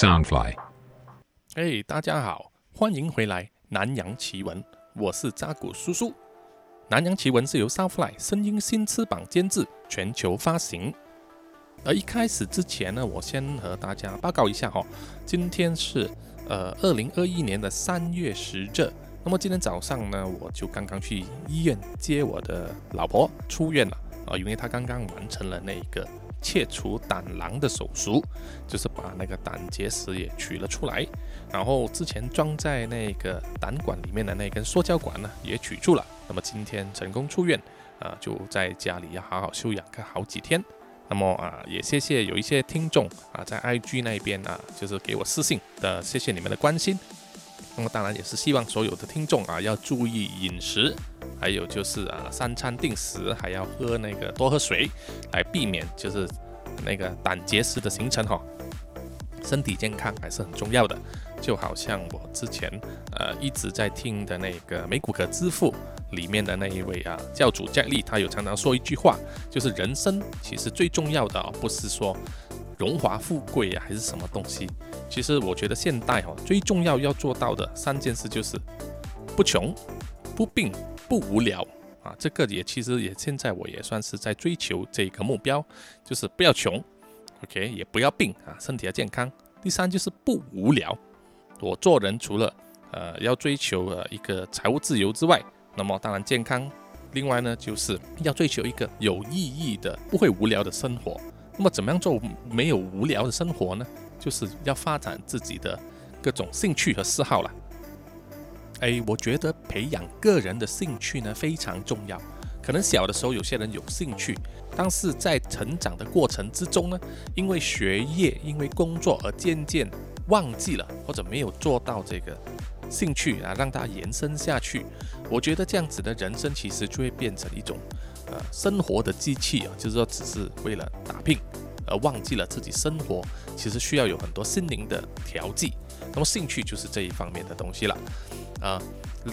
Soundfly。哎，大家好，欢迎回来《南洋奇闻》，我是扎古叔叔。《南洋奇闻》是由 Soundfly 声音新翅膀监制，全球发行。而一开始之前呢，我先和大家报告一下哈，今天是呃二零二一年的三月十日。那么今天早上呢，我就刚刚去医院接我的老婆出院了啊，因为她刚刚完成了那个切除胆囊的手术，就是把那个胆结石也取了出来，然后之前装在那个胆管里面的那根塑胶管呢也取出了。那么今天成功出院啊，就在家里要好好休养个好几天。那么啊，也谢谢有一些听众啊，在 IG 那边啊，就是给我私信的，谢谢你们的关心。那么当然也是希望所有的听众啊，要注意饮食，还有就是啊，三餐定时，还要喝那个多喝水，来避免就是那个胆结石的形成哈。身体健康还是很重要的，就好像我之前呃一直在听的那个美股可支付。里面的那一位啊，教主佳丽，他有常常说一句话，就是人生其实最重要的，不是说荣华富贵啊，还是什么东西。其实我觉得现代哈，最重要要做到的三件事就是不穷、不病、不无聊啊。这个也其实也现在我也算是在追求这个目标，就是不要穷，OK，也不要病啊，身体要健康。第三就是不无聊。我做人除了呃要追求呃一个财务自由之外，那么当然健康，另外呢，就是要追求一个有意义的、不会无聊的生活。那么怎么样做没有无聊的生活呢？就是要发展自己的各种兴趣和嗜好了。哎，我觉得培养个人的兴趣呢非常重要。可能小的时候有些人有兴趣，但是在成长的过程之中呢，因为学业、因为工作而渐渐忘记了，或者没有做到这个。兴趣啊，让它延伸下去。我觉得这样子的人生其实就会变成一种呃生活的机器啊，就是说只是为了打拼，而忘记了自己生活其实需要有很多心灵的调剂。那么兴趣就是这一方面的东西了啊。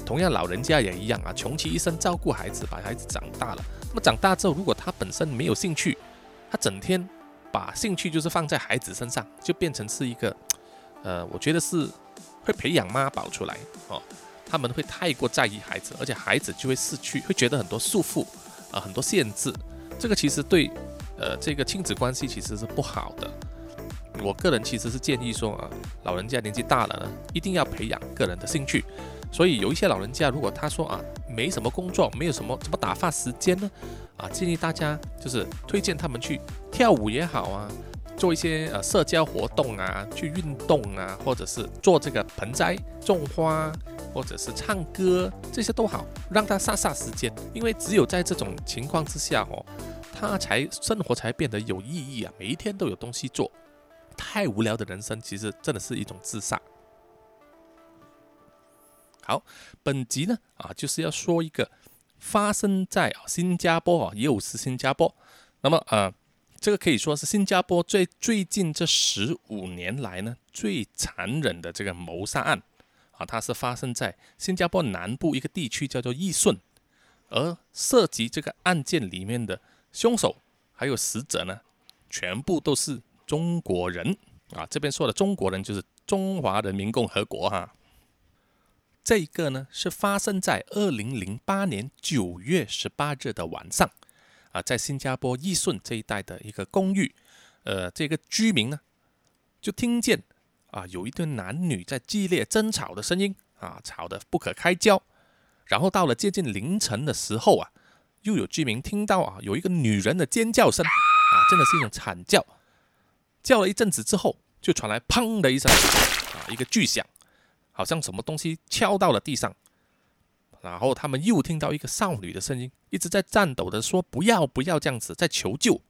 同样老人家也一样啊，穷其一生照顾孩子，把孩子长大了。那么长大之后，如果他本身没有兴趣，他整天把兴趣就是放在孩子身上，就变成是一个呃，我觉得是。会培养妈宝出来哦，他们会太过在意孩子，而且孩子就会失去，会觉得很多束缚啊，很多限制。这个其实对呃这个亲子关系其实是不好的。我个人其实是建议说啊，老人家年纪大了呢，一定要培养个人的兴趣。所以有一些老人家，如果他说啊没什么工作，没有什么怎么打发时间呢？啊，建议大家就是推荐他们去跳舞也好啊。做一些呃社交活动啊，去运动啊，或者是做这个盆栽种花，或者是唱歌，这些都好，让他杀杀时间。因为只有在这种情况之下哦，他才生活才变得有意义啊，每一天都有东西做。太无聊的人生，其实真的是一种自杀。好，本集呢啊就是要说一个发生在新加坡啊，又是新加坡。那么呃。这个可以说是新加坡最最近这十五年来呢最残忍的这个谋杀案啊，它是发生在新加坡南部一个地区叫做义顺，而涉及这个案件里面的凶手还有死者呢，全部都是中国人啊。这边说的中国人就是中华人民共和国哈。这个呢是发生在二零零八年九月十八日的晚上。啊，在新加坡义顺这一带的一个公寓，呃，这个居民呢，就听见啊，有一对男女在激烈争吵的声音啊，吵得不可开交。然后到了接近凌晨的时候啊，又有居民听到啊，有一个女人的尖叫声啊，真的是一种惨叫。叫了一阵子之后，就传来砰的一声啊，一个巨响，好像什么东西敲到了地上。然后他们又听到一个少女的声音，一直在颤抖的说：“不要，不要这样子，在求救。”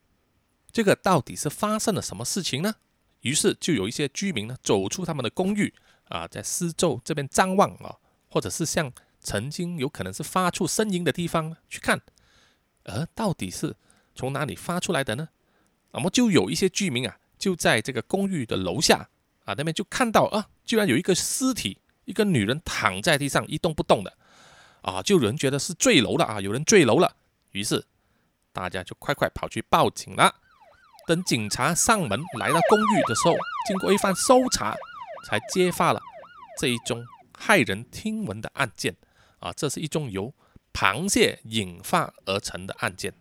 这个到底是发生了什么事情呢？于是就有一些居民呢走出他们的公寓啊，在四周这边张望啊，或者是向曾经有可能是发出声音的地方去看，而到底是从哪里发出来的呢？那么就有一些居民啊，就在这个公寓的楼下啊那边就看到啊，居然有一个尸体，一个女人躺在地上一动不动的。啊，就有人觉得是坠楼了啊，有人坠楼了，于是大家就快快跑去报警了。等警察上门来到公寓的时候，经过一番搜查，才揭发了这一宗骇人听闻的案件。啊，这是一宗由螃蟹引发而成的案件。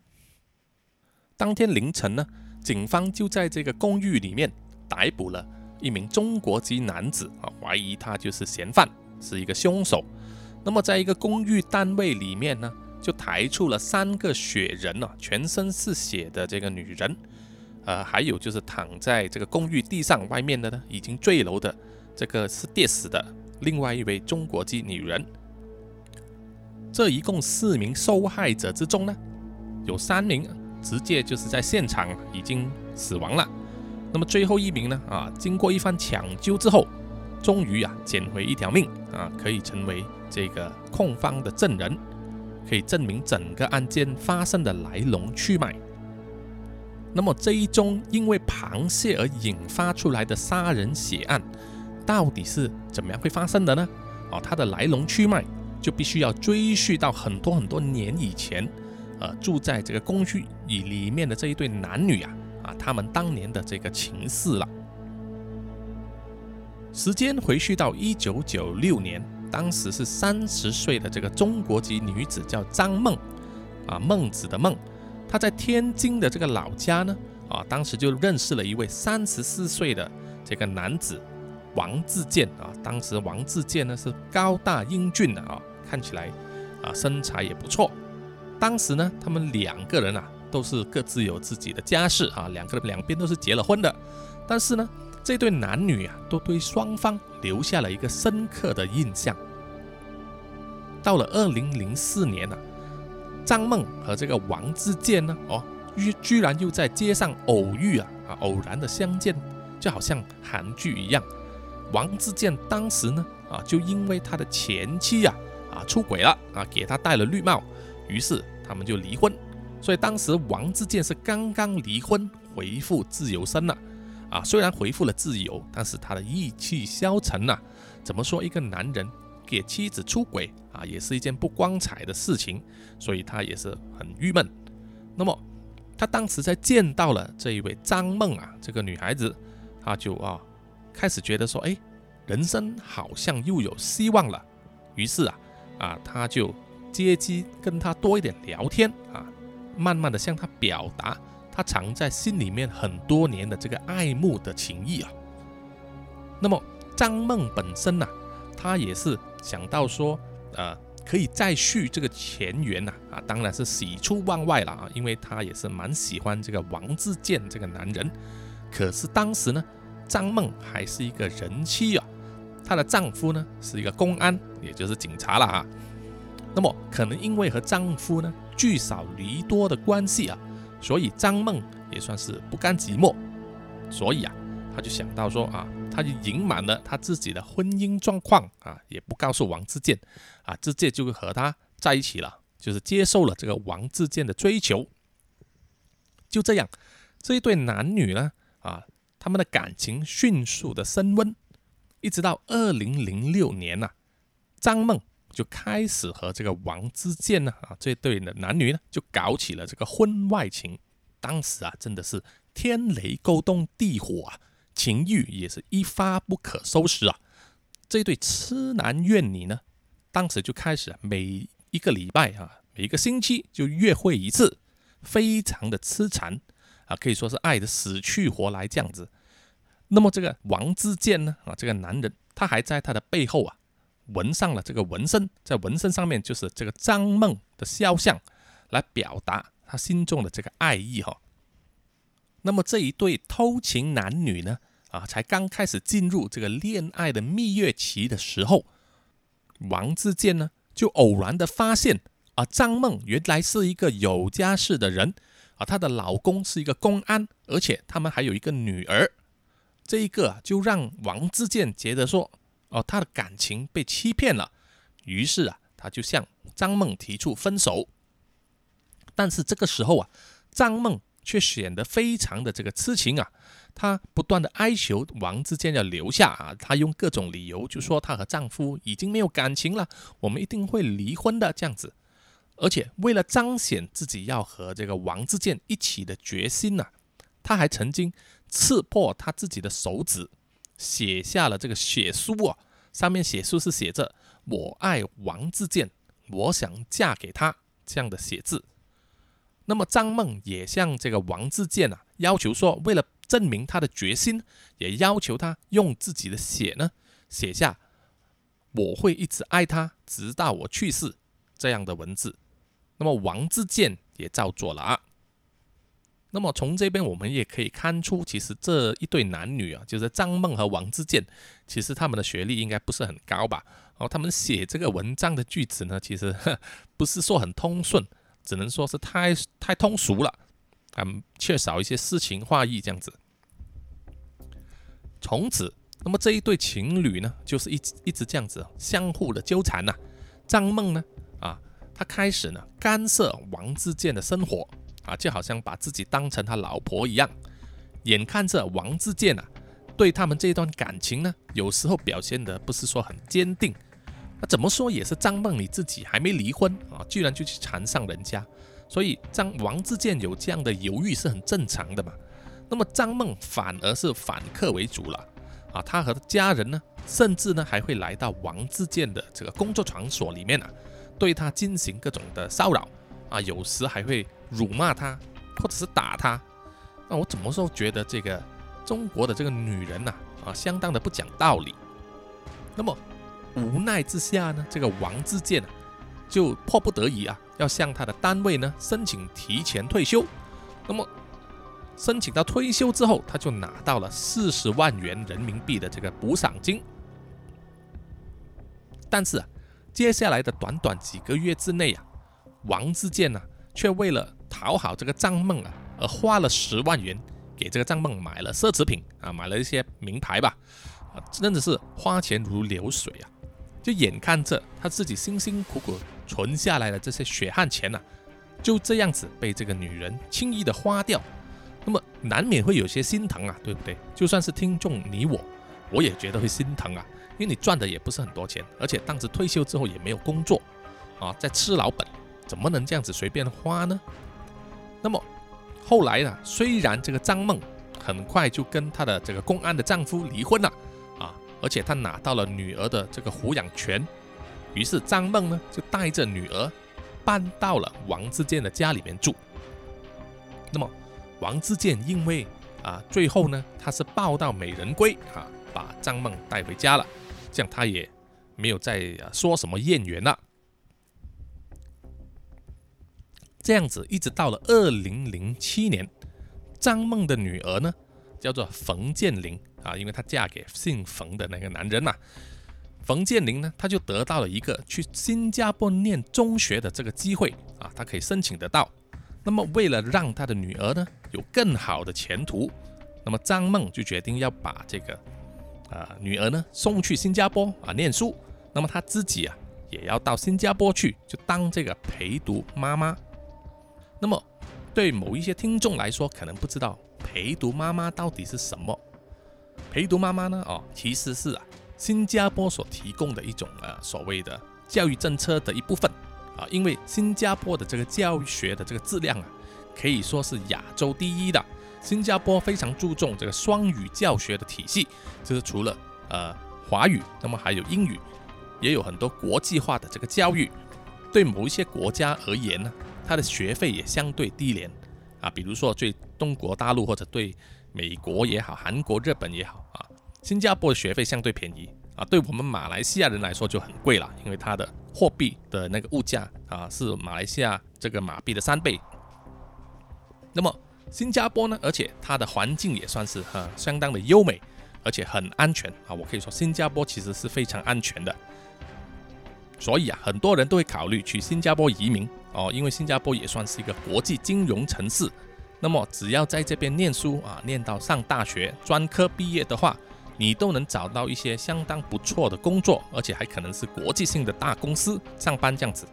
当天凌晨呢，警方就在这个公寓里面逮捕了一名中国籍男子啊，怀疑他就是嫌犯，是一个凶手。那么，在一个公寓单位里面呢，就抬出了三个雪人啊，全身是血的这个女人，呃，还有就是躺在这个公寓地上外面的呢，已经坠楼的这个是跌死的另外一位中国籍女人。这一共四名受害者之中呢，有三名。直接就是在现场已经死亡了。那么最后一名呢？啊，经过一番抢救之后，终于啊捡回一条命啊，可以成为这个控方的证人，可以证明整个案件发生的来龙去脉。那么这一宗因为螃蟹而引发出来的杀人血案，到底是怎么样会发生的呢？啊，它的来龙去脉就必须要追溯到很多很多年以前。呃，住在这个公寓里里面的这一对男女啊，啊，他们当年的这个情事了。时间回去到一九九六年，当时是三十岁的这个中国籍女子叫张梦，啊，孟子的孟，她在天津的这个老家呢，啊，当时就认识了一位三十四岁的这个男子王自健啊，当时王自健呢是高大英俊的啊，看起来啊身材也不错。当时呢，他们两个人啊，都是各自有自己的家室啊，两个人两边都是结了婚的。但是呢，这对男女啊，都对双方留下了一个深刻的印象。到了二零零四年呢，张梦和这个王自健呢，哦，居居然又在街上偶遇啊，啊，偶然的相见，就好像韩剧一样。王自健当时呢，啊，就因为他的前妻呀，啊，出轨了啊，给他戴了绿帽。于是他们就离婚，所以当时王自健是刚刚离婚，回复自由身了，啊虽然回复了自由，但是他的意气消沉呐。怎么说？一个男人给妻子出轨啊，也是一件不光彩的事情，所以他也是很郁闷。那么他当时在见到了这一位张梦啊，这个女孩子，他就啊开始觉得说，哎，人生好像又有希望了。于是啊，啊，他就。借机跟他多一点聊天啊，慢慢的向他表达他藏在心里面很多年的这个爱慕的情谊啊。那么张梦本身呢，他也是想到说，呃，可以再续这个前缘呐啊，当然是喜出望外了啊，因为他也是蛮喜欢这个王自健这个男人。可是当时呢，张梦还是一个人妻啊，她的丈夫呢是一个公安，也就是警察了啊。那么可能因为和丈夫呢聚少离多的关系啊，所以张梦也算是不甘寂寞，所以啊，他就想到说啊，他就隐瞒了他自己的婚姻状况啊，也不告诉王自健啊，自健就和他在一起了，就是接受了这个王自健的追求。就这样，这一对男女呢啊，他们的感情迅速的升温，一直到二零零六年呐，张梦。就开始和这个王自健呢啊这对的男女呢就搞起了这个婚外情，当时啊真的是天雷勾动地火啊，情欲也是一发不可收拾啊。这对痴男怨女呢，当时就开始每一个礼拜啊，每一个星期就约会一次，非常的痴缠啊，可以说是爱的死去活来这样子。那么这个王自健呢啊这个男人，他还在他的背后啊。纹上了这个纹身，在纹身上面就是这个张梦的肖像，来表达他心中的这个爱意哈。那么这一对偷情男女呢，啊，才刚开始进入这个恋爱的蜜月期的时候，王自健呢就偶然的发现啊，张梦原来是一个有家室的人啊，她的老公是一个公安，而且他们还有一个女儿，这一个就让王自健觉得说。哦，他的感情被欺骗了，于是啊，他就向张梦提出分手。但是这个时候啊，张梦却显得非常的这个痴情啊，她不断的哀求王自健要留下啊，她用各种理由就说她和丈夫已经没有感情了，我们一定会离婚的这样子。而且为了彰显自己要和这个王自健一起的决心呐，她还曾经刺破他自己的手指，写下了这个血书啊，上面写书是写着“我爱王自健，我想嫁给他”这样的写字。那么张梦也向这个王自健啊要求说，为了证明他的决心，也要求他用自己的血呢写下“我会一直爱他，直到我去世”这样的文字。那么王自健也照做了啊。那么从这边我们也可以看出，其实这一对男女啊，就是张梦和王自健，其实他们的学历应该不是很高吧？哦，他们写这个文章的句子呢，其实 不是说很通顺。只能说是太太通俗了，嗯，缺少一些诗情画意这样子。从此，那么这一对情侣呢，就是一一直这样子相互的纠缠呐。张梦呢，啊，他开始呢干涉王自健的生活啊，就好像把自己当成他老婆一样。眼看着王自健啊，对他们这段感情呢，有时候表现的不是说很坚定。那怎么说也是张梦你自己还没离婚啊，居然就去缠上人家，所以张王自健有这样的犹豫是很正常的嘛。那么张梦反而是反客为主了啊，他和家人呢，甚至呢还会来到王自健的这个工作场所里面啊，对他进行各种的骚扰啊，有时还会辱骂他或者是打他。那我怎么说觉得这个中国的这个女人呐啊，相当的不讲道理。那么。无奈之下呢，这个王自健啊，就迫不得已啊，要向他的单位呢申请提前退休。那么申请到退休之后，他就拿到了四十万元人民币的这个补偿金。但是啊，接下来的短短几个月之内啊，王自健呢，却为了讨好这个张梦啊，而花了十万元给这个张梦买了奢侈品啊，买了一些名牌吧，啊，真的是花钱如流水啊。就眼看着他自己辛辛苦苦存下来的这些血汗钱呐，就这样子被这个女人轻易的花掉，那么难免会有些心疼啊，对不对？就算是听众你我，我也觉得会心疼啊，因为你赚的也不是很多钱，而且当时退休之后也没有工作啊，在吃老本，怎么能这样子随便花呢？那么后来呢，虽然这个张梦很快就跟她的这个公安的丈夫离婚了。啊而且她拿到了女儿的这个抚养权，于是张梦呢就带着女儿搬到了王自健的家里面住。那么王自健因为啊最后呢他是抱到美人归啊，把张梦带回家了，这样他也没有再说什么艳缘了。这样子一直到了二零零七年，张梦的女儿呢叫做冯建玲。啊，因为她嫁给姓冯的那个男人嘛，冯建林呢，他就得到了一个去新加坡念中学的这个机会啊，他可以申请得到。那么为了让他的女儿呢有更好的前途，那么张梦就决定要把这个啊女儿呢送去新加坡啊念书。那么他自己啊也要到新加坡去，就当这个陪读妈妈。那么对某一些听众来说，可能不知道陪读妈妈到底是什么。陪读妈妈呢？哦，其实是啊，新加坡所提供的一种呃所谓的教育政策的一部分啊。因为新加坡的这个教学的这个质量啊，可以说是亚洲第一的。新加坡非常注重这个双语教学的体系，就是除了呃华语，那么还有英语，也有很多国际化的这个教育。对某一些国家而言呢，它的学费也相对低廉啊。比如说对中国大陆或者对。美国也好，韩国、日本也好啊，新加坡的学费相对便宜啊，对我们马来西亚人来说就很贵了，因为它的货币的那个物价啊是马来西亚这个马币的三倍。那么新加坡呢，而且它的环境也算是哈相当的优美，而且很安全啊，我可以说新加坡其实是非常安全的。所以啊，很多人都会考虑去新加坡移民哦，因为新加坡也算是一个国际金融城市。那么只要在这边念书啊，念到上大学专科毕业的话，你都能找到一些相当不错的工作，而且还可能是国际性的大公司上班这样子。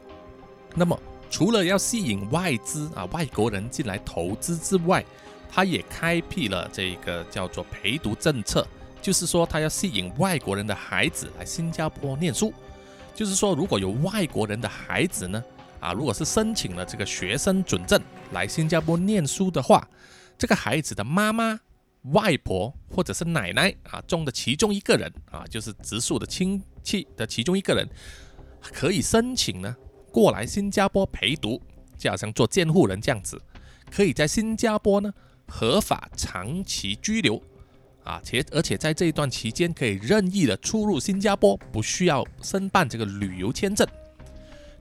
那么除了要吸引外资啊外国人进来投资之外，他也开辟了这个叫做陪读政策，就是说他要吸引外国人的孩子来新加坡念书。就是说如果有外国人的孩子呢？啊，如果是申请了这个学生准证来新加坡念书的话，这个孩子的妈妈、外婆或者是奶奶啊中的其中一个人啊，就是直属的亲戚的其中一个人，可以申请呢过来新加坡陪读，就好像做监护人这样子，可以在新加坡呢合法长期居留。啊，且而且在这一段期间可以任意的出入新加坡，不需要申办这个旅游签证。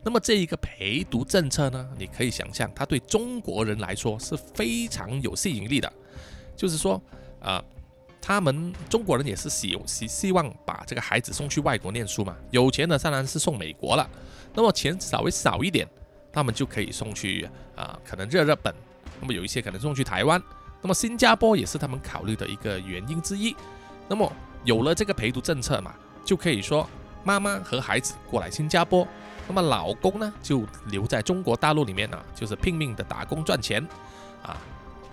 那么这一个陪读政策呢，你可以想象，它对中国人来说是非常有吸引力的。就是说，啊，他们中国人也是希希希望把这个孩子送去外国念书嘛。有钱的当然是送美国了，那么钱稍微少一点，他们就可以送去啊，可能热日本，那么有一些可能送去台湾。那么新加坡也是他们考虑的一个原因之一。那么有了这个陪读政策嘛，就可以说妈妈和孩子过来新加坡，那么老公呢就留在中国大陆里面啊，就是拼命的打工赚钱啊，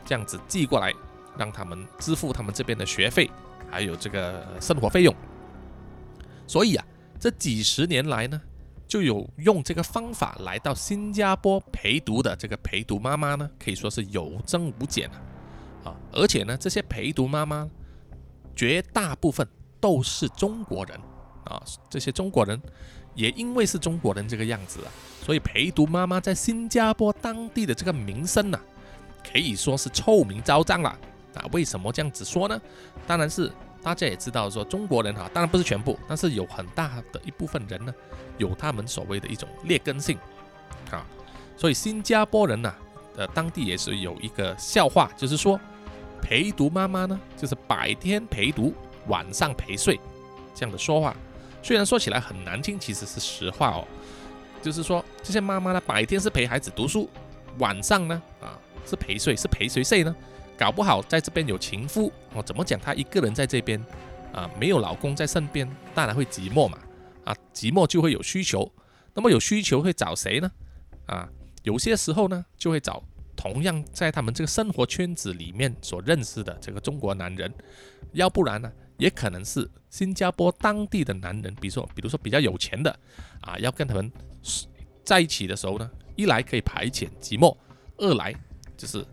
这样子寄过来，让他们支付他们这边的学费，还有这个生活费用。所以啊，这几十年来呢，就有用这个方法来到新加坡陪读的这个陪读妈妈呢，可以说是有增无减啊。啊，而且呢，这些陪读妈妈绝大部分都是中国人啊。这些中国人也因为是中国人这个样子啊，所以陪读妈妈在新加坡当地的这个名声呢，可以说是臭名昭彰了啊。为什么这样子说呢？当然是大家也知道，说中国人哈，当然不是全部，但是有很大的一部分人呢，有他们所谓的一种劣根性啊。所以新加坡人呢，呃，当地也是有一个笑话，就是说。陪读妈妈呢，就是白天陪读，晚上陪睡，这样的说话，虽然说起来很难听，其实是实话哦。就是说，这些妈妈呢，白天是陪孩子读书，晚上呢，啊，是陪睡，是陪谁睡呢？搞不好在这边有情夫哦。怎么讲？她一个人在这边，啊，没有老公在身边，当然会寂寞嘛。啊，寂寞就会有需求，那么有需求会找谁呢？啊，有些时候呢，就会找。同样在他们这个生活圈子里面所认识的这个中国男人，要不然呢，也可能是新加坡当地的男人，比如说，比如说比较有钱的啊，要跟他们在一起的时候呢，一来可以排遣寂寞，二来就是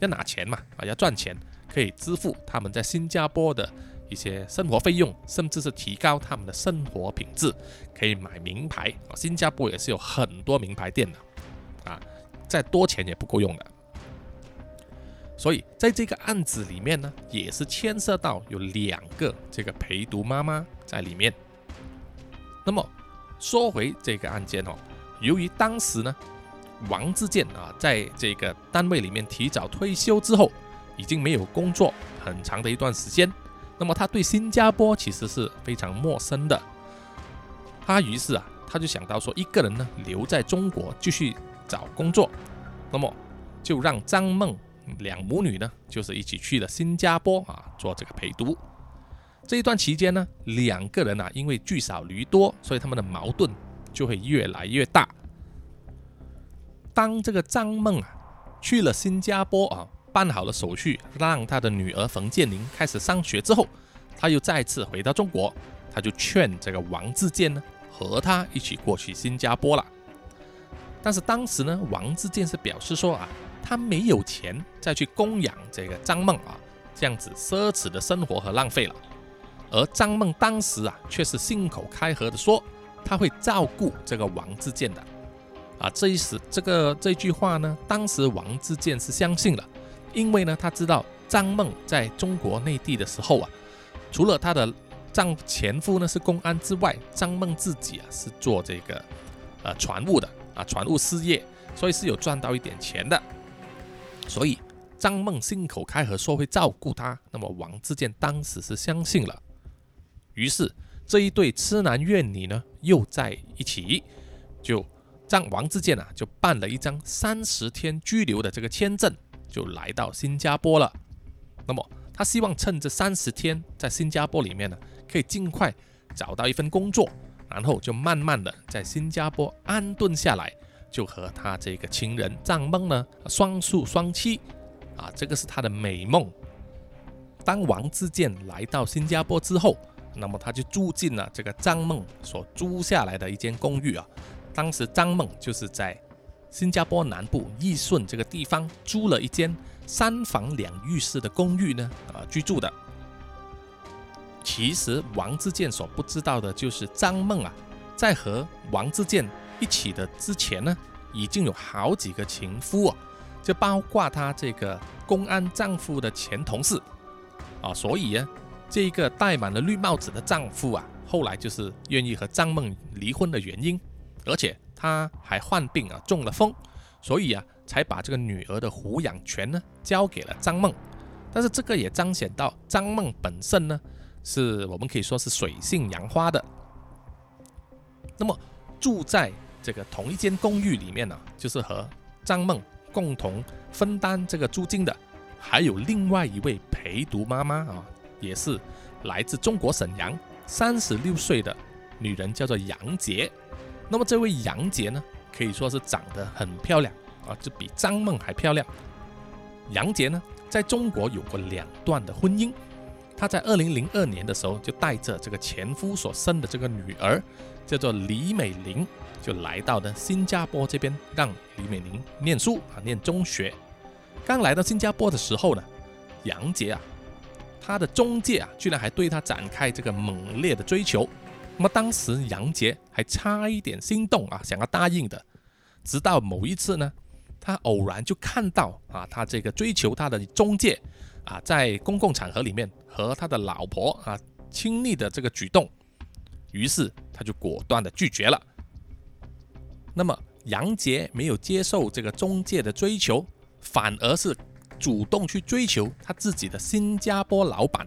要拿钱嘛，啊，要赚钱，可以支付他们在新加坡的一些生活费用，甚至是提高他们的生活品质，可以买名牌啊，新加坡也是有很多名牌店的啊。再多钱也不够用的，所以在这个案子里面呢，也是牵涉到有两个这个陪读妈妈在里面。那么说回这个案件哦，由于当时呢，王志健啊，在这个单位里面提早退休之后，已经没有工作很长的一段时间，那么他对新加坡其实是非常陌生的。他于是啊，他就想到说，一个人呢留在中国继续。找工作，那么就让张梦两母女呢，就是一起去了新加坡啊，做这个陪读。这一段期间呢，两个人啊，因为聚少离多，所以他们的矛盾就会越来越大。当这个张梦啊去了新加坡啊，办好了手续，让他的女儿冯建宁开始上学之后，他又再次回到中国，他就劝这个王自健呢，和他一起过去新加坡了。但是当时呢，王自健是表示说啊，他没有钱再去供养这个张梦啊，这样子奢侈的生活和浪费了。而张梦当时啊，却是信口开河的说，他会照顾这个王自健的。啊，这一时这个这句话呢，当时王自健是相信了，因为呢，他知道张梦在中国内地的时候啊，除了他的丈前夫呢是公安之外，张梦自己啊是做这个呃船务的。啊，船务事业，所以是有赚到一点钱的。所以张梦信口开河说会照顾他，那么王志健当时是相信了。于是这一对痴男怨女呢，又在一起，就让王志健啊，就办了一张三十天拘留的这个签证，就来到新加坡了。那么他希望趁这三十天在新加坡里面呢，可以尽快找到一份工作。然后就慢慢的在新加坡安顿下来，就和他这个情人张梦呢双宿双栖，啊，这个是他的美梦。当王自健来到新加坡之后，那么他就住进了这个张梦所租下来的一间公寓啊。当时张梦就是在新加坡南部义顺这个地方租了一间三房两浴室的公寓呢，啊居住的。其实王自健所不知道的就是张梦啊，在和王自健一起的之前呢，已经有好几个情夫啊，就包括她这个公安丈夫的前同事啊，所以啊，这个戴满了绿帽子的丈夫啊，后来就是愿意和张梦离婚的原因，而且他还患病啊，中了风，所以啊，才把这个女儿的抚养权呢交给了张梦，但是这个也彰显到张梦本身呢。是我们可以说是水性杨花的。那么住在这个同一间公寓里面呢，就是和张梦共同分担这个租金的，还有另外一位陪读妈妈啊，也是来自中国沈阳，三十六岁的女人，叫做杨洁。那么这位杨洁呢，可以说是长得很漂亮啊，就比张梦还漂亮。杨洁呢，在中国有过两段的婚姻。她在二零零二年的时候，就带着这个前夫所生的这个女儿，叫做李美玲，就来到了新加坡这边，让李美玲念书啊，念中学。刚来到新加坡的时候呢，杨杰啊，他的中介啊，居然还对他展开这个猛烈的追求。那么当时杨杰还差一点心动啊，想要答应的。直到某一次呢，他偶然就看到啊，他这个追求他的中介啊，在公共场合里面。和他的老婆啊亲昵的这个举动，于是他就果断的拒绝了。那么杨杰没有接受这个中介的追求，反而是主动去追求他自己的新加坡老板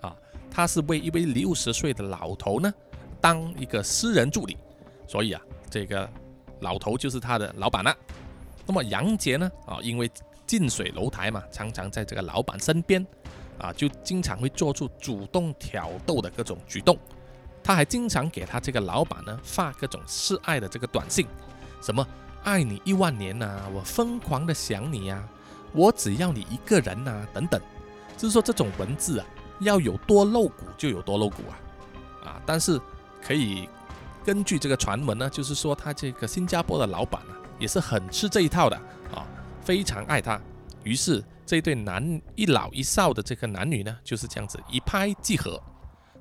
啊，他是为一位六十岁的老头呢当一个私人助理，所以啊这个老头就是他的老板了。那么杨杰呢啊因为近水楼台嘛，常常在这个老板身边。啊，就经常会做出主动挑逗的各种举动，他还经常给他这个老板呢发各种示爱的这个短信，什么爱你一万年呐，我疯狂的想你呀，我只要你一个人呐，等等，就是说这种文字啊，要有多露骨就有多露骨啊，啊，但是可以根据这个传闻呢，就是说他这个新加坡的老板啊，也是很吃这一套的啊，非常爱他，于是。这对男一老一少的这个男女呢，就是这样子一拍即合。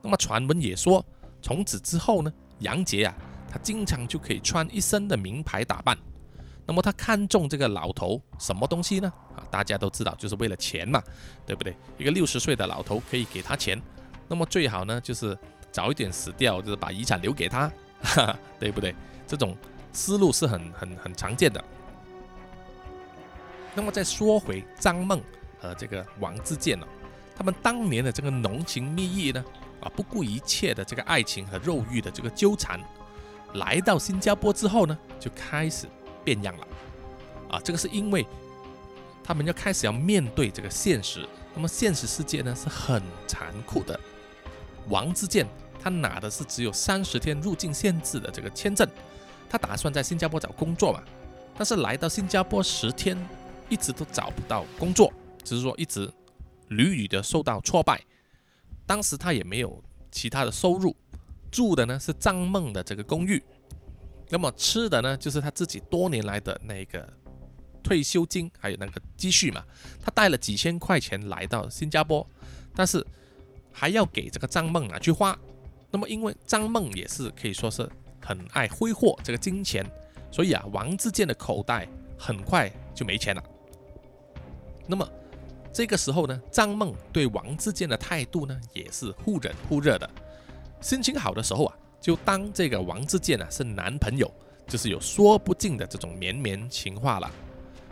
那么传闻也说，从此之后呢，杨杰啊，他经常就可以穿一身的名牌打扮。那么他看中这个老头什么东西呢？啊，大家都知道，就是为了钱嘛，对不对？一个六十岁的老头可以给他钱，那么最好呢，就是早一点死掉，就是把遗产留给他，哈，对不对？这种思路是很很很常见的。那么再说回张梦和这个王自健呢，他们当年的这个浓情蜜意呢，啊不顾一切的这个爱情和肉欲的这个纠缠，来到新加坡之后呢，就开始变样了，啊这个是因为他们要开始要面对这个现实，那么现实世界呢是很残酷的。王自健他拿的是只有三十天入境限制的这个签证，他打算在新加坡找工作嘛，但是来到新加坡十天。一直都找不到工作，只是说一直屡屡的受到挫败。当时他也没有其他的收入，住的呢是张梦的这个公寓，那么吃的呢就是他自己多年来的那个退休金，还有那个积蓄嘛。他带了几千块钱来到新加坡，但是还要给这个张梦拿去花。那么因为张梦也是可以说是很爱挥霍这个金钱，所以啊，王自健的口袋很快就没钱了。那么这个时候呢，张梦对王自健的态度呢，也是忽冷忽热的。心情好的时候啊，就当这个王自健啊是男朋友，就是有说不尽的这种绵绵情话了。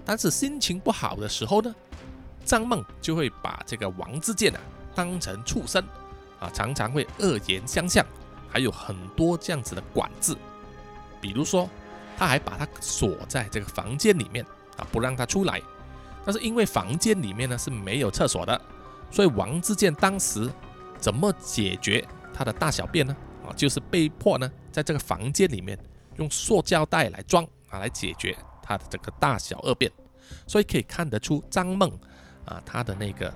但是心情不好的时候呢，张梦就会把这个王自健啊当成畜生啊，常常会恶言相向，还有很多这样子的管制。比如说，他还把他锁在这个房间里面啊，不让他出来。但是因为房间里面呢是没有厕所的，所以王自健当时怎么解决他的大小便呢？啊，就是被迫呢在这个房间里面用塑胶袋来装啊，来解决他的这个大小二便。所以可以看得出张梦啊他的那个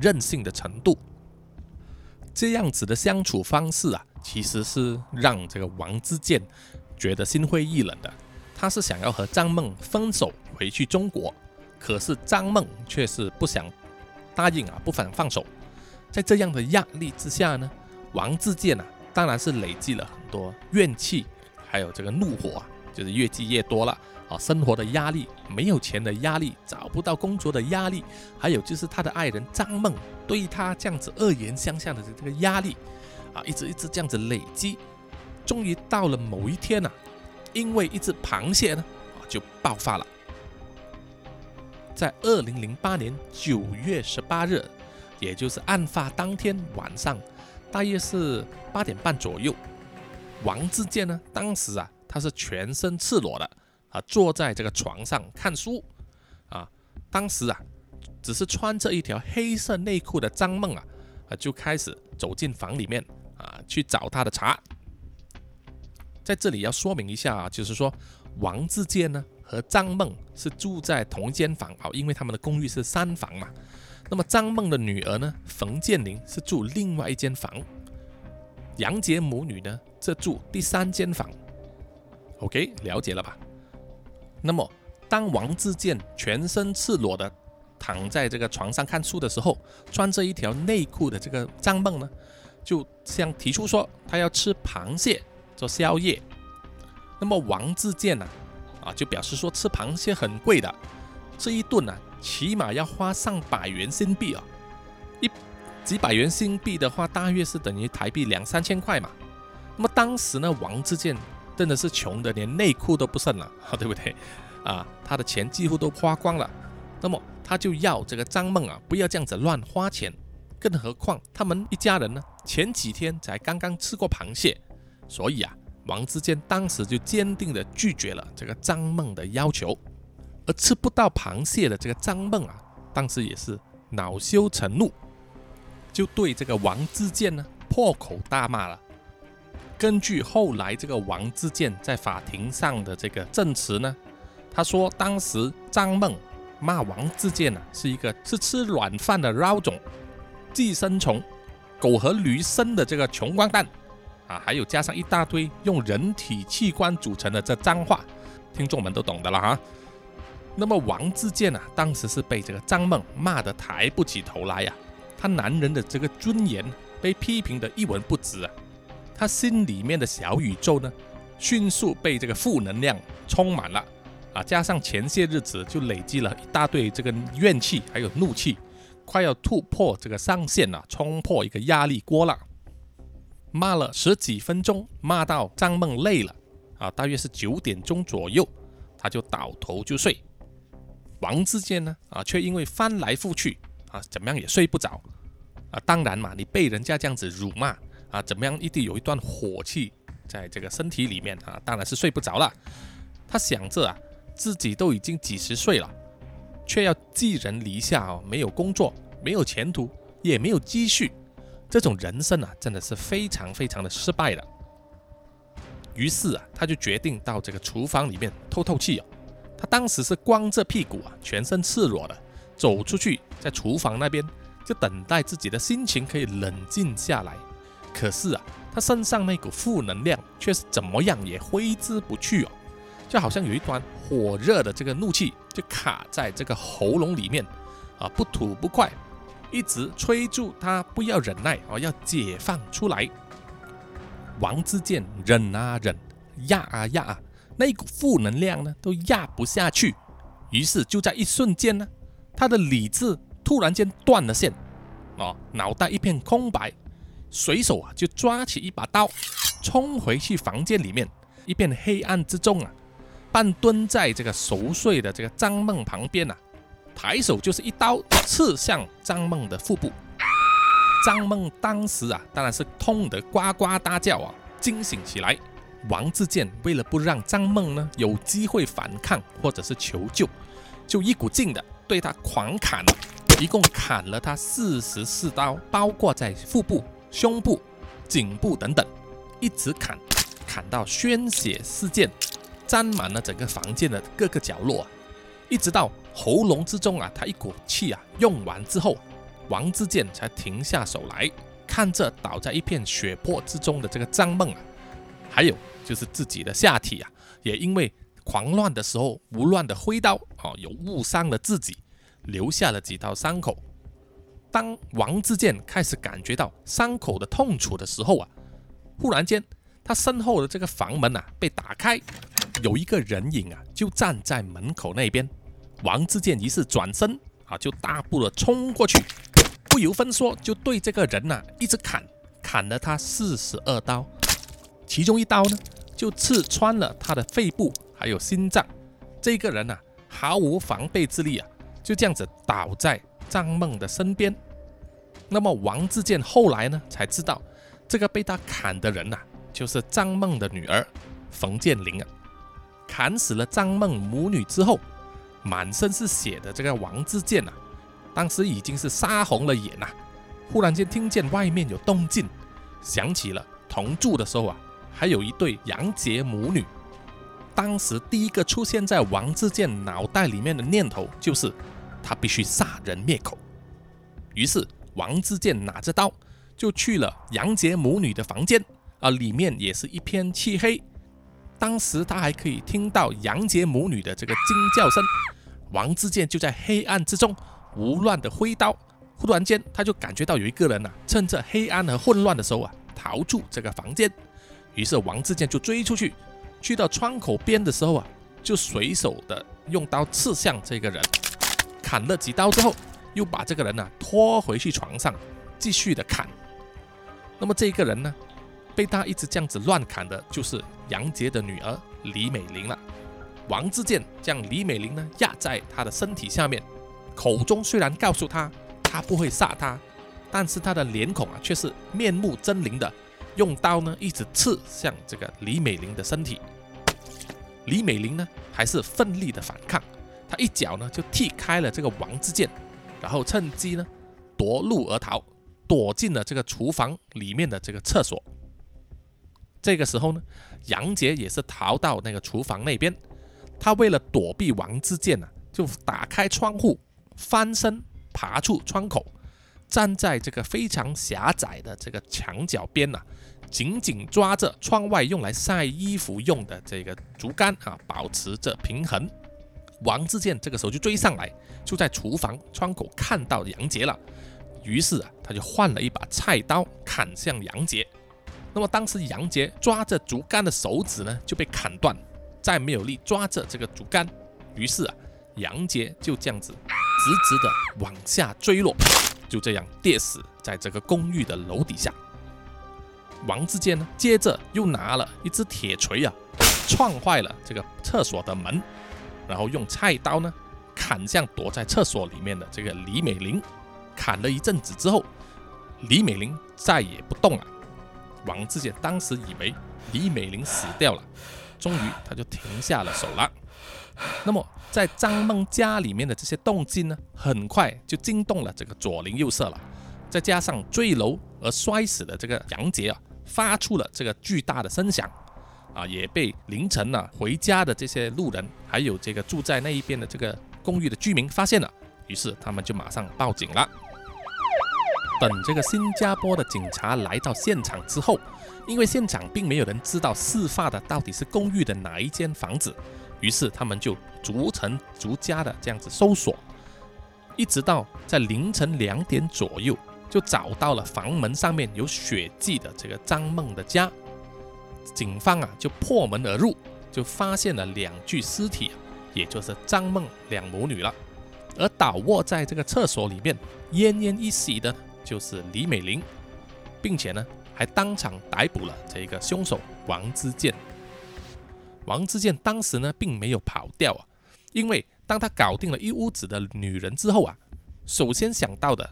任性的程度，这样子的相处方式啊，其实是让这个王自健觉得心灰意冷的。他是想要和张梦分手回去中国，可是张梦却是不想答应啊，不肯放手。在这样的压力之下呢，王自健啊，当然是累积了很多怨气，还有这个怒火啊，就是越积越多了啊。生活的压力，没有钱的压力，找不到工作的压力，还有就是他的爱人张梦对他这样子恶言相向的这个压力啊，一直一直这样子累积，终于到了某一天呐，因为一只螃蟹呢啊就爆发了，在二零零八年九月十八日。也就是案发当天晚上，大约是八点半左右，王自健呢，当时啊，他是全身赤裸的啊，坐在这个床上看书啊。当时啊，只是穿着一条黑色内裤的张梦啊，啊就开始走进房里面啊，去找他的茶。在这里要说明一下啊，就是说王自健呢和张梦是住在同一间房啊，因为他们的公寓是三房嘛。那么张梦的女儿呢？冯建玲是住另外一间房，杨杰母女呢则住第三间房。OK，了解了吧？那么当王自健全身赤裸的躺在这个床上看书的时候，穿着一条内裤的这个张梦呢，就向提出说他要吃螃蟹做宵夜。那么王自健呢，啊就表示说吃螃蟹很贵的，这一顿呢。起码要花上百元新币啊，一几百元新币的话，大约是等于台币两三千块嘛。那么当时呢，王自健真的是穷的连内裤都不剩了，对不对？啊，他的钱几乎都花光了。那么他就要这个张梦啊，不要这样子乱花钱。更何况他们一家人呢，前几天才刚刚吃过螃蟹，所以啊，王自健当时就坚定的拒绝了这个张梦的要求。而吃不到螃蟹的这个张梦啊，当时也是恼羞成怒，就对这个王自健呢破口大骂了。根据后来这个王自健在法庭上的这个证词呢，他说当时张梦骂王自健呢是一个是吃软饭的孬种、寄生虫、狗和驴生的这个穷光蛋啊，还有加上一大堆用人体器官组成的这脏话，听众们都懂的了哈。那么王自健啊，当时是被这个张梦骂得抬不起头来呀，他男人的这个尊严被批评得一文不值啊，他心里面的小宇宙呢，迅速被这个负能量充满了啊，加上前些日子就累积了一大堆这个怨气还有怒气，快要突破这个上限了，冲破一个压力锅了，骂了十几分钟，骂到张梦累了啊，大约是九点钟左右，他就倒头就睡。王自健呢啊，却因为翻来覆去啊，怎么样也睡不着啊。当然嘛，你被人家这样子辱骂啊，怎么样一定有一段火气在这个身体里面啊，当然是睡不着了。他想着啊，自己都已经几十岁了，却要寄人篱下哦，没有工作，没有前途，也没有积蓄，这种人生啊，真的是非常非常的失败的。于是啊，他就决定到这个厨房里面透透气哦。他当时是光着屁股啊，全身赤裸的走出去，在厨房那边就等待自己的心情可以冷静下来。可是啊，他身上那股负能量却是怎么样也挥之不去哦，就好像有一团火热的这个怒气就卡在这个喉咙里面啊，不吐不快，一直催促他不要忍耐哦，要解放出来。王自健忍啊忍，压啊压啊。那一股负能量呢，都压不下去，于是就在一瞬间呢，他的理智突然间断了线，哦，脑袋一片空白，随手啊就抓起一把刀，冲回去房间里面，一片黑暗之中啊，半蹲在这个熟睡的这个张梦旁边啊，抬手就是一刀刺向张梦的腹部，张梦当时啊，当然是痛得呱呱大叫啊，惊醒起来。王自健为了不让张梦呢有机会反抗或者是求救，就一股劲的对他狂砍，一共砍了他四十四刀，包括在腹部、胸部、颈部等等，一直砍，砍到鲜血四溅，沾满了整个房间的各个角落，一直到喉咙之中啊，他一股气啊用完之后，王自健才停下手来，看着倒在一片血泊之中的这个张梦啊，还有。就是自己的下体啊，也因为狂乱的时候胡乱的挥刀，哦，有误伤了自己，留下了几道伤口。当王志健开始感觉到伤口的痛楚的时候啊，忽然间他身后的这个房门啊被打开，有一个人影啊就站在门口那边。王志健于是转身啊，就大步的冲过去，不由分说就对这个人呐一直砍，砍了他四十二刀，其中一刀呢就刺穿了他的肺部还有心脏。这个人呐毫无防备之力啊，就这样子倒在张梦的身边。那么王志健后来呢才知道，这个被他砍的人呐就是张梦的女儿冯建玲啊。砍死了张梦母女之后。满身是血的这个王志健呐，当时已经是杀红了眼呐。忽然间听见外面有动静，想起了同住的时候啊，还有一对杨杰母女。当时第一个出现在王志健脑袋里面的念头就是，他必须杀人灭口。于是王志健拿着刀就去了杨杰母女的房间，啊，里面也是一片漆黑。当时他还可以听到杨杰母女的这个惊叫声。王自健就在黑暗之中胡乱的挥刀，忽然间他就感觉到有一个人呐，趁着黑暗和混乱的时候啊，逃出这个房间。于是王自健就追出去，去到窗口边的时候啊，就随手的用刀刺向这个人，砍了几刀之后，又把这个人呐拖回去床上，继续的砍。那么这个人呢，被他一直这样子乱砍的，就是杨杰的女儿李美玲了。王志健将李美玲呢压在他的身体下面，口中虽然告诉他他不会杀他，但是他的脸孔啊却是面目狰狞的，用刀呢一直刺向这个李美玲的身体。李美玲呢还是奋力的反抗，她一脚呢就踢开了这个王志健，然后趁机呢夺路而逃，躲进了这个厨房里面的这个厕所。这个时候呢，杨杰也是逃到那个厨房那边。他为了躲避王之健呐，就打开窗户，翻身爬出窗口，站在这个非常狭窄的这个墙角边呐，紧紧抓着窗外用来晒衣服用的这个竹竿啊，保持着平衡。王之健这个时候就追上来，就在厨房窗口看到杨杰了，于是啊，他就换了一把菜刀砍向杨杰。那么当时杨杰抓着竹竿的手指呢，就被砍断。再没有力抓着这个竹竿，于是啊，杨杰就这样子直直的往下坠落，就这样跌死在这个公寓的楼底下。王志坚呢，接着又拿了一只铁锤啊，撞坏了这个厕所的门，然后用菜刀呢砍向躲在厕所里面的这个李美玲。砍了一阵子之后，李美玲再也不动了。王志坚当时以为李美玲死掉了。终于，他就停下了手了。那么，在张梦家里面的这些动静呢，很快就惊动了这个左邻右舍了。再加上坠楼而摔死的这个杨杰啊，发出了这个巨大的声响，啊，也被凌晨呢回家的这些路人，还有这个住在那一边的这个公寓的居民发现了。于是他们就马上报警了。等这个新加坡的警察来到现场之后。因为现场并没有人知道事发的到底是公寓的哪一间房子，于是他们就逐层逐家的这样子搜索，一直到在凌晨两点左右，就找到了房门上面有血迹的这个张梦的家。警方啊就破门而入，就发现了两具尸体，也就是张梦两母女了。而倒卧在这个厕所里面奄奄一息的，就是李美玲，并且呢。还当场逮捕了这个凶手王之健。王之健当时呢并没有跑掉啊，因为当他搞定了一屋子的女人之后啊，首先想到的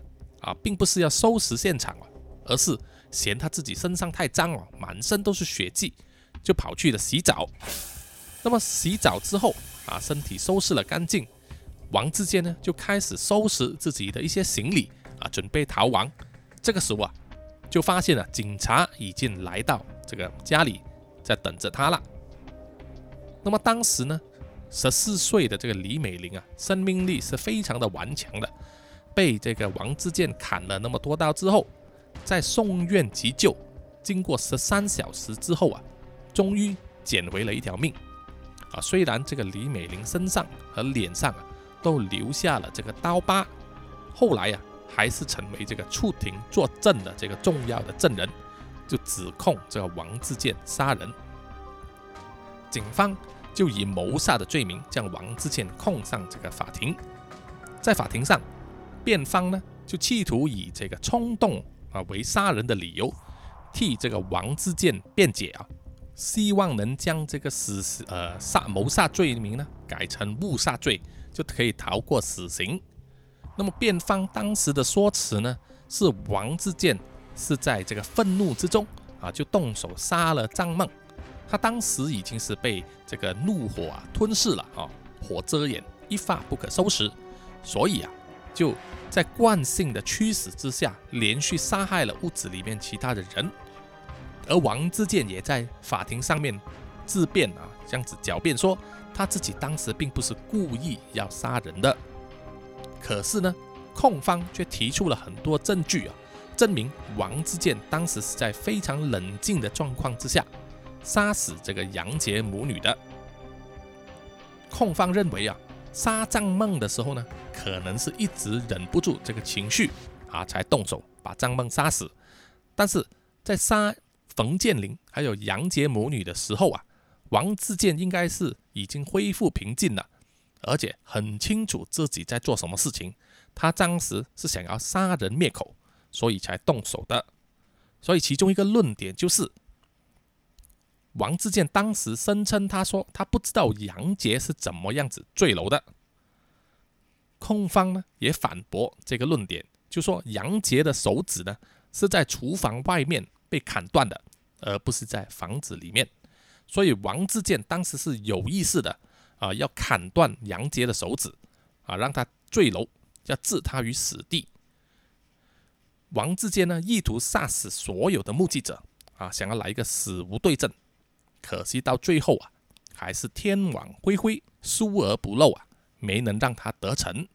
啊并不是要收拾现场啊，而是嫌他自己身上太脏了，满身都是血迹，就跑去了洗澡。那么洗澡之后啊，身体收拾了干净，王志健呢就开始收拾自己的一些行李啊，准备逃亡。这个时候啊。就发现了警察已经来到这个家里，在等着他了。那么当时呢，十四岁的这个李美玲啊，生命力是非常的顽强的，被这个王志健砍了那么多刀之后，在送院急救，经过十三小时之后啊，终于捡回了一条命。啊，虽然这个李美玲身上和脸上啊都留下了这个刀疤，后来呀还是成为这个出庭作证的这个重要的证人，就指控这个王自健杀人。警方就以谋杀的罪名将王自健控上这个法庭。在法庭上，辩方呢就企图以这个冲动啊为杀人的理由，替这个王自健辩解啊。希望能将这个死呃杀谋杀罪名呢改成误杀罪，就可以逃过死刑。那么辩方当时的说辞呢是王志健是在这个愤怒之中啊就动手杀了张梦，他当时已经是被这个怒火啊吞噬了啊，火遮眼，一发不可收拾，所以啊就在惯性的驱使之下，连续杀害了屋子里面其他的人。而王志健也在法庭上面自辩啊，这样子狡辩说他自己当时并不是故意要杀人的。可是呢，控方却提出了很多证据啊，证明王志健当时是在非常冷静的状况之下杀死这个杨杰母女的。控方认为啊，杀张梦的时候呢，可能是一直忍不住这个情绪啊，才动手把张梦杀死。但是在杀冯建林还有杨杰母女的时候啊，王志健应该是已经恢复平静了，而且很清楚自己在做什么事情。他当时是想要杀人灭口，所以才动手的。所以其中一个论点就是，王志健当时声称他说他不知道杨杰是怎么样子坠楼的。控方呢也反驳这个论点，就说杨杰的手指呢是在厨房外面。被砍断的，而不是在房子里面，所以王志健当时是有意识的啊，要砍断杨杰的手指啊，让他坠楼，要置他于死地。王志健呢，意图杀死所有的目击者啊，想要来一个死无对证，可惜到最后啊，还是天网恢恢，疏而不漏啊，没能让他得逞。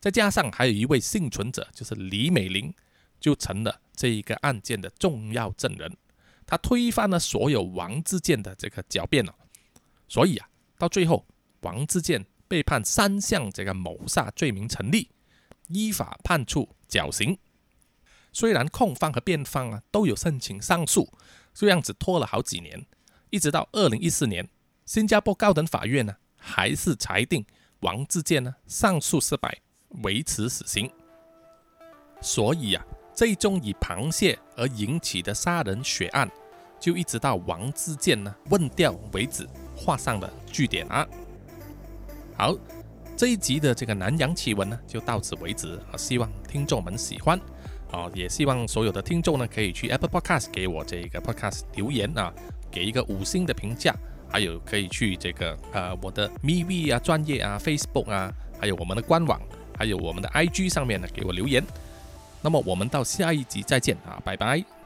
再加上还有一位幸存者，就是李美玲。就成了这一个案件的重要证人，他推翻了所有王志健的这个狡辩了，所以啊，到最后王志健被判三项这个谋杀罪名成立，依法判处绞刑。虽然控方和辩方啊都有申请上诉，这样子拖了好几年，一直到二零一四年，新加坡高等法院呢还是裁定王志健呢上诉失败，维持死刑。所以啊。最终以螃蟹而引起的杀人血案，就一直到王志健呢问掉为止，画上了句点啊。好，这一集的这个南洋奇闻呢，就到此为止啊。希望听众们喜欢啊，也希望所有的听众呢，可以去 Apple Podcast 给我这个 Podcast 留言啊，给一个五星的评价，还有可以去这个呃我的 MV 啊专业啊 Facebook 啊，还有我们的官网，还有我们的 IG 上面呢给我留言。那么我们到下一集再见啊，拜拜。